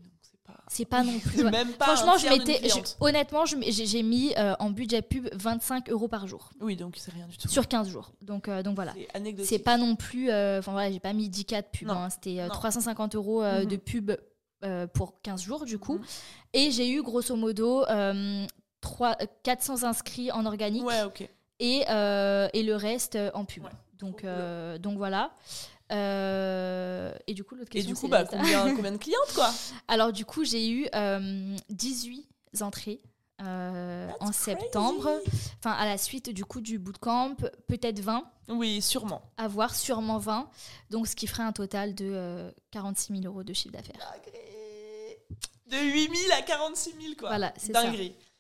C'est pas non plus. Même pas Franchement, je m'étais. Honnêtement, j'ai mis euh, en budget pub 25 euros par jour. Oui, donc c'est rien du tout. Sur 15 jours. Donc, euh, donc voilà. C'est pas non plus. Euh, enfin voilà, j'ai pas mis 10 cas de pub. Hein. C'était 350 euros mhm. de pub pour 15 jours, du coup. Mhm. Et j'ai eu grosso modo 3, 400 inscrits en organique. Ouais, ok. Et, et le reste en pub. Donc, donc voilà. Euh, et du coup, l'autre question. Et du coup, bah, combien, combien, de clientes, quoi? Alors, du coup, j'ai eu 18 euh, entrées. Euh, en septembre, enfin à la suite du coup du bootcamp, peut-être 20. Oui, sûrement. À voir, sûrement 20. Donc ce qui ferait un total de 46 000 euros de chiffre d'affaires. De 8 000 à 46 000 quoi. Voilà, c'est ça.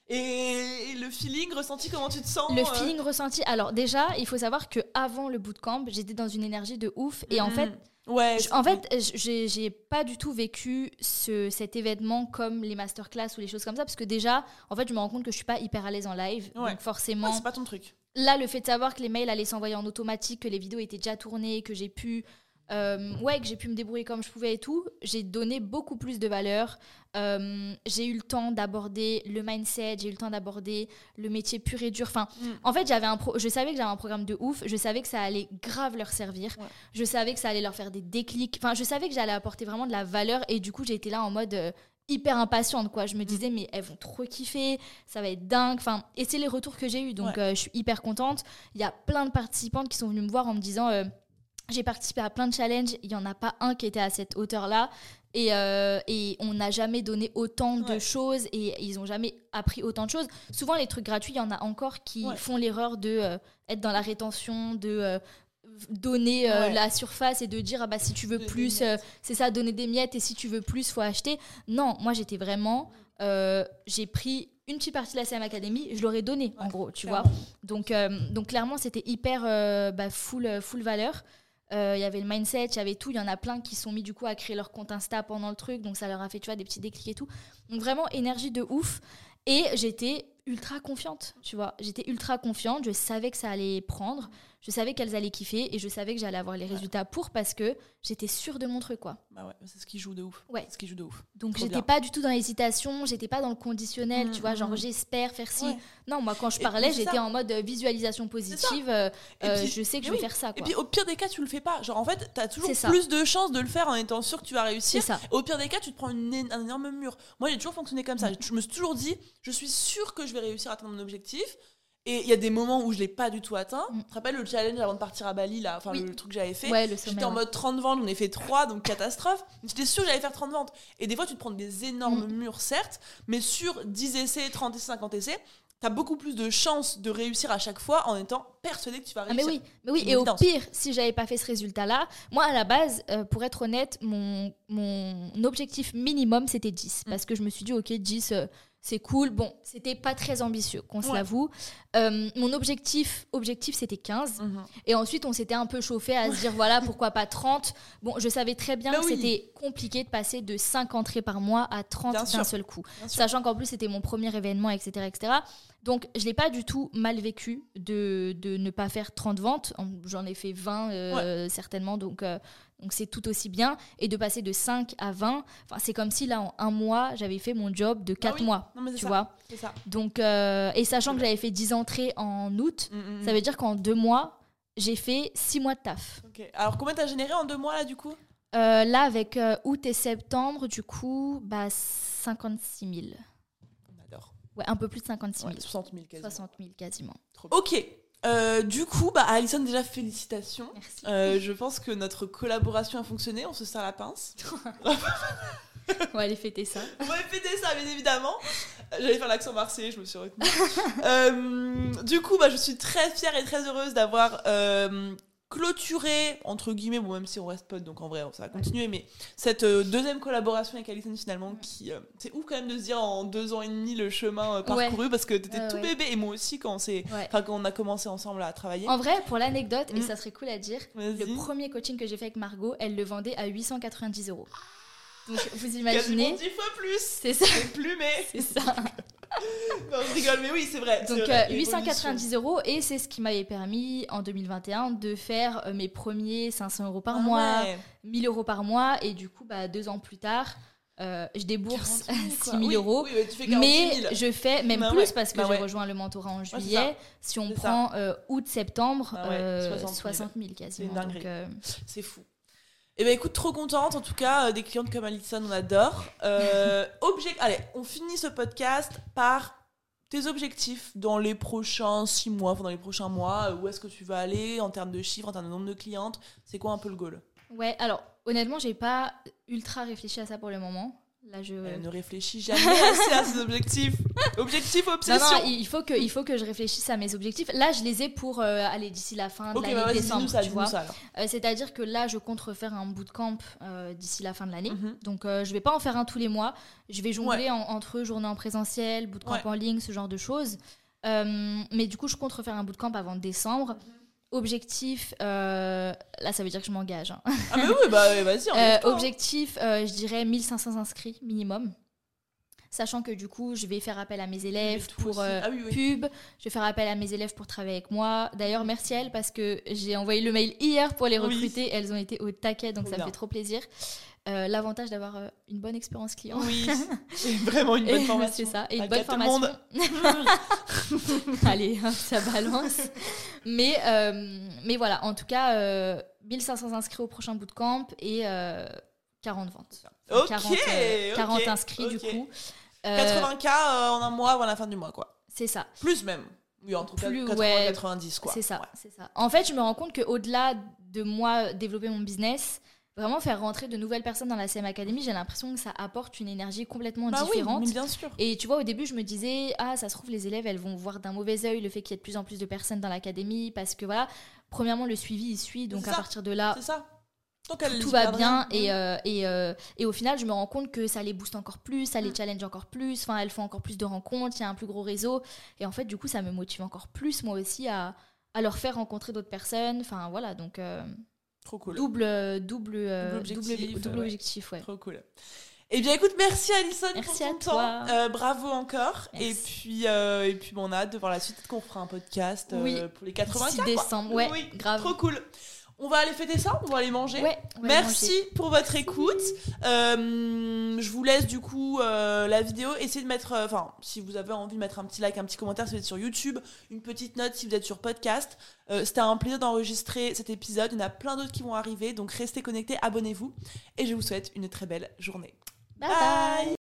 Et le feeling ressenti, comment tu te sens Le euh feeling ressenti. Alors déjà, il faut savoir que avant le bootcamp, j'étais dans une énergie de ouf et en mm. fait. Ouais, en fait, j'ai pas du tout vécu ce, cet événement comme les masterclass ou les choses comme ça, parce que déjà, en fait, je me rends compte que je suis pas hyper à l'aise en live, donc forcément. c'est pas ton truc. Là, le fait de savoir que les mails allaient s'envoyer en automatique, que les vidéos étaient déjà tournées, que j'ai pu euh, ouais, que j'ai pu me débrouiller comme je pouvais et tout, j'ai donné beaucoup plus de valeur. Euh, j'ai eu le temps d'aborder le mindset, j'ai eu le temps d'aborder le métier pur et dur. Enfin, mm. en fait, j'avais un je savais que j'avais un programme de ouf, je savais que ça allait grave leur servir, je savais que ça allait leur faire des déclics. Enfin, je savais que j'allais apporter vraiment de la valeur et du coup, j'ai été là en mode euh, hyper impatiente quoi je me mm. disais mais elles vont trop kiffer ça va être dingue enfin et c'est les retours que j'ai eu donc je suis hyper contente il y a plein de participantes qui sont venues me voir en me disant j'ai participé à plein de challenges, il n'y en a pas un qui était à cette hauteur-là. Et, euh, et, on n'a jamais donné autant de choses et ils n'ont jamais appris autant de choses. Souvent, les trucs gratuits, il y en a encore qui font l'erreur de euh, être dans la rétention, de euh, donner la surface et de dire ah bah si tu veux plus, c'est ça, donner des miettes et si tu veux plus, faut acheter. Non, moi j'étais vraiment, j'ai pris une petite partie de la CM Academy, je l'aurais donné en gros, tu vois. Donc, donc clairement, c'était hyper bah, full, full valeur. Euh, il y avait le mindset, il y avait tout. Il y en a plein qui sont mis du coup à créer leur compte Insta pendant le truc, donc ça leur a fait tu vois des petits déclics et tout. Donc vraiment énergie de ouf. Et j'étais ultra confiante, tu vois. J'étais ultra confiante, je savais que ça allait prendre je savais qu'elles allaient kiffer et je savais que j'allais avoir les résultats pour parce que j'étais sûre de mon truc quoi. Bah ouais, c'est ce qui joue de ouf. Ouais. Ce qui joue de ouf. Donc j'étais pas du tout dans l'hésitation, j'étais pas dans le conditionnel, tu vois, genre mmh. j'espère faire ci. Non, moi quand je parlais, j'étais en mode euh, visualisation positive, euh, euh, je sais que je vais faire ça quoi. Et puis au pire des cas, tu le fais pas. Genre en fait, tu as toujours plus de chances de le faire en étant sûr que tu vas réussir. Ça. Au pire des cas, tu te prends une, un énorme mur. Moi, j'ai toujours fonctionné comme ça. Mmh. Je me suis toujours dit, je suis sûre que je vais réussir à atteindre mon objectif Et il y a des moments où je l'ai pas du tout atteint. Mm. Tu te rappelles le challenge avant de partir à Bali, là, enfin le truc que j'avais fait? Ouais, J'étais en mode 30 ventes, on a fait 3, donc catastrophe. J'étais sûre que j'allais faire 30 ventes. Et des fois, tu te prends des énormes mm. murs, certes, mais sur 10 essais, 30 essais, 50 essais, t'as beaucoup plus de chances de réussir à chaque fois en étant persuadé que tu vas réussir. Ah mais oui, mais oui. et au pire, si j'avais pas fait ce résultat-là, moi à la base, euh, pour être honnête, mon, mon objectif minimum c'était 10. Mm. Parce que je me suis dit, ok, 10, c'est cool. Bon, c'était pas très ambitieux, qu'on se l'avoue. Euh, mon objectif, objectif c'était 15. Mhm. Et ensuite, on s'était un peu chauffé à se dire, voilà, pourquoi pas 30. Bon, je savais très bien bah que c'était compliqué de passer de 5 entrées par mois à 30 d'un seul coup. Sachant qu'en plus, c'était mon premier événement, etc. etc. Donc, je l'ai pas du tout mal vécu de, de, ne pas faire 30 ventes. J'en ai fait 20 euh, certainement. Donc, euh, donc c'est tout aussi bien. Et de passer de 5 à 20, c'est comme si là, en un mois, j'avais fait mon job de 4 ah mois. tu vois ça. Donc, euh, et sachant que j'avais fait 10 entrées en août, mm, mm, ça veut dire qu'en 2 mois, j'ai fait 6 mois de taf. Alors combien t'as généré en 2 mois là du coup? Euh, Là, avec euh, août et septembre, du coup, bah, 56 000. Ouais, un peu plus de 56 000. 60 000 quasiment. 60 000 quasiment. ok, euh, du coup, bah, Alison, déjà félicitations. Euh, je pense que notre collaboration a fonctionné. On se sert la pince. on va aller fêter ça. On va aller fêter ça, bien évidemment. J'allais faire l'accent marseillais, je me suis retenue. Euh, du coup, bah, je suis très fière et très heureuse d'avoir clôturer, entre guillemets, bon, même si on reste potes, donc en vrai, ça va continuer, mais cette euh, deuxième collaboration avec Alison, finalement, qui. Euh, c'est ouf quand même de se dire en deux ans et demi le chemin euh, parcouru, parce que t'étais tout bébé, et moi aussi, quand on, quand on a commencé ensemble à travailler. En vrai, pour l'anecdote, et mm. ça serait cool à dire, le premier coaching que j'ai fait avec Margot, elle le vendait à 890 euros. Donc, vous imaginez. Quasiment 10 fois plus C'est ça. plus, mais. C'est ça. non, je rigole, mais oui, c'est vrai. Donc 890 euh, euros et c'est ce qui m'avait permis en 2021 de faire euh, mes premiers 500 euros par ah mois, 1000 euros par mois et du coup, bah, deux ans plus tard. Euh, je débourse 6 000 euros, mais je fais même bah plus parce que bah j'ai rejoint le mentorat en juillet. si on prend août-septembre, 60 000 quasiment. C'est fou. Eh ben écoute, trop contente. En tout cas, euh, des clientes comme Alison, on adore. Euh, Allez, on finit ce podcast par tes objectifs dans les prochains six mois, enfin dans les prochains mois. Où est-ce que tu vas aller en termes de chiffres, en termes de nombre de clientes? C'est quoi un peu le goal? Ouais, alors honnêtement, j'ai pas ultra réfléchi à ça pour le moment. Là, je... Elle ne réfléchit jamais assez à ses objectifs. Objectif, obsession. Non, non, il faut que, il faut que je réfléchisse à mes objectifs. Là, je les ai pour euh, aller d'ici la fin de l'année, bah décembre, tu vois. Euh, c'est-à-dire que là, je compte refaire un bootcamp euh, d'ici la fin de l'année. Mhm. Donc, je vais pas en faire un tous les mois. Je vais jongler entre journée en présentiel, bootcamp en ligne, ce genre de choses. mais du coup, je compte refaire un bootcamp avant décembre. Mhm. Objectif, euh, là ça veut dire que je m'engage. Hein. Ah mais oui, bah vas-y. Euh, objectif, euh, je dirais 1500 inscrits minimum. Sachant que du coup, je vais faire appel à mes élèves pour ah pub, je vais faire appel à mes élèves pour travailler avec moi. D'ailleurs, merci à elles parce que j'ai envoyé le mail hier pour les recruter. Elles ont été au taquet, donc ça me fait trop plaisir. Euh, l'avantage d'avoir euh, une bonne expérience client. Oui, vraiment une bonne formation. C'est ça, et une bonne formation. Allez, hein, ça balance. Mais, euh, mais voilà, en tout cas, 1500 inscrits au prochain bootcamp et 40 ventes. Ok, 40, inscrits du coup. 80K en un mois ou à la fin du mois, quoi. C'est ça. Plus même. Oui, Plus, 80 90, quoi. C'est ça, c'est ça. En fait, je me rends compte qu'au-delà de moi développer mon business, vraiment faire rentrer de nouvelles personnes dans la CM Academy, j'ai l'impression que ça apporte une énergie complètement bah différente. Oui, bien sûr. Et tu vois, au début, je me disais, ah, ça se trouve, les élèves, elles vont voir d'un mauvais œil le fait qu'il y ait de plus en plus de personnes dans l'académie, parce que voilà, premièrement, le suivi, il suit, donc à partir de là. ça. tout va bien et, euh, et, euh, et, au final je me rends compte que ça les booste encore plus, ça les mm. challenge encore plus, enfin elles font encore plus de rencontres, il y a un plus gros réseau et en fait du coup ça me motive encore plus moi aussi à, à leur faire rencontrer d'autres personnes, enfin voilà donc euh, Trop cool. Double, euh, double, euh, double objectif, ouais. Trop cool. Eh bien, écoute, merci Alison merci pour ton à toi. temps. Euh, bravo encore. Et puis, et puis, bon, on a hâte de voir la suite. Peut-être qu'on fera un podcast pour les 80 décembre, ouais, oui, grave. Trop cool. On va aller fêter ça, on va aller manger. Merci pour votre écoute. Euh, je vous laisse du coup euh, la vidéo. Essayez de mettre, euh, enfin, si vous avez envie de mettre un petit like, un petit commentaire si vous êtes sur YouTube, une petite note si vous êtes sur podcast. C'était un plaisir d'enregistrer cet épisode. Il y en a plein d'autres qui vont arriver, donc restez connectés, abonnez-vous. Et je vous souhaite une très belle journée. bye. bye.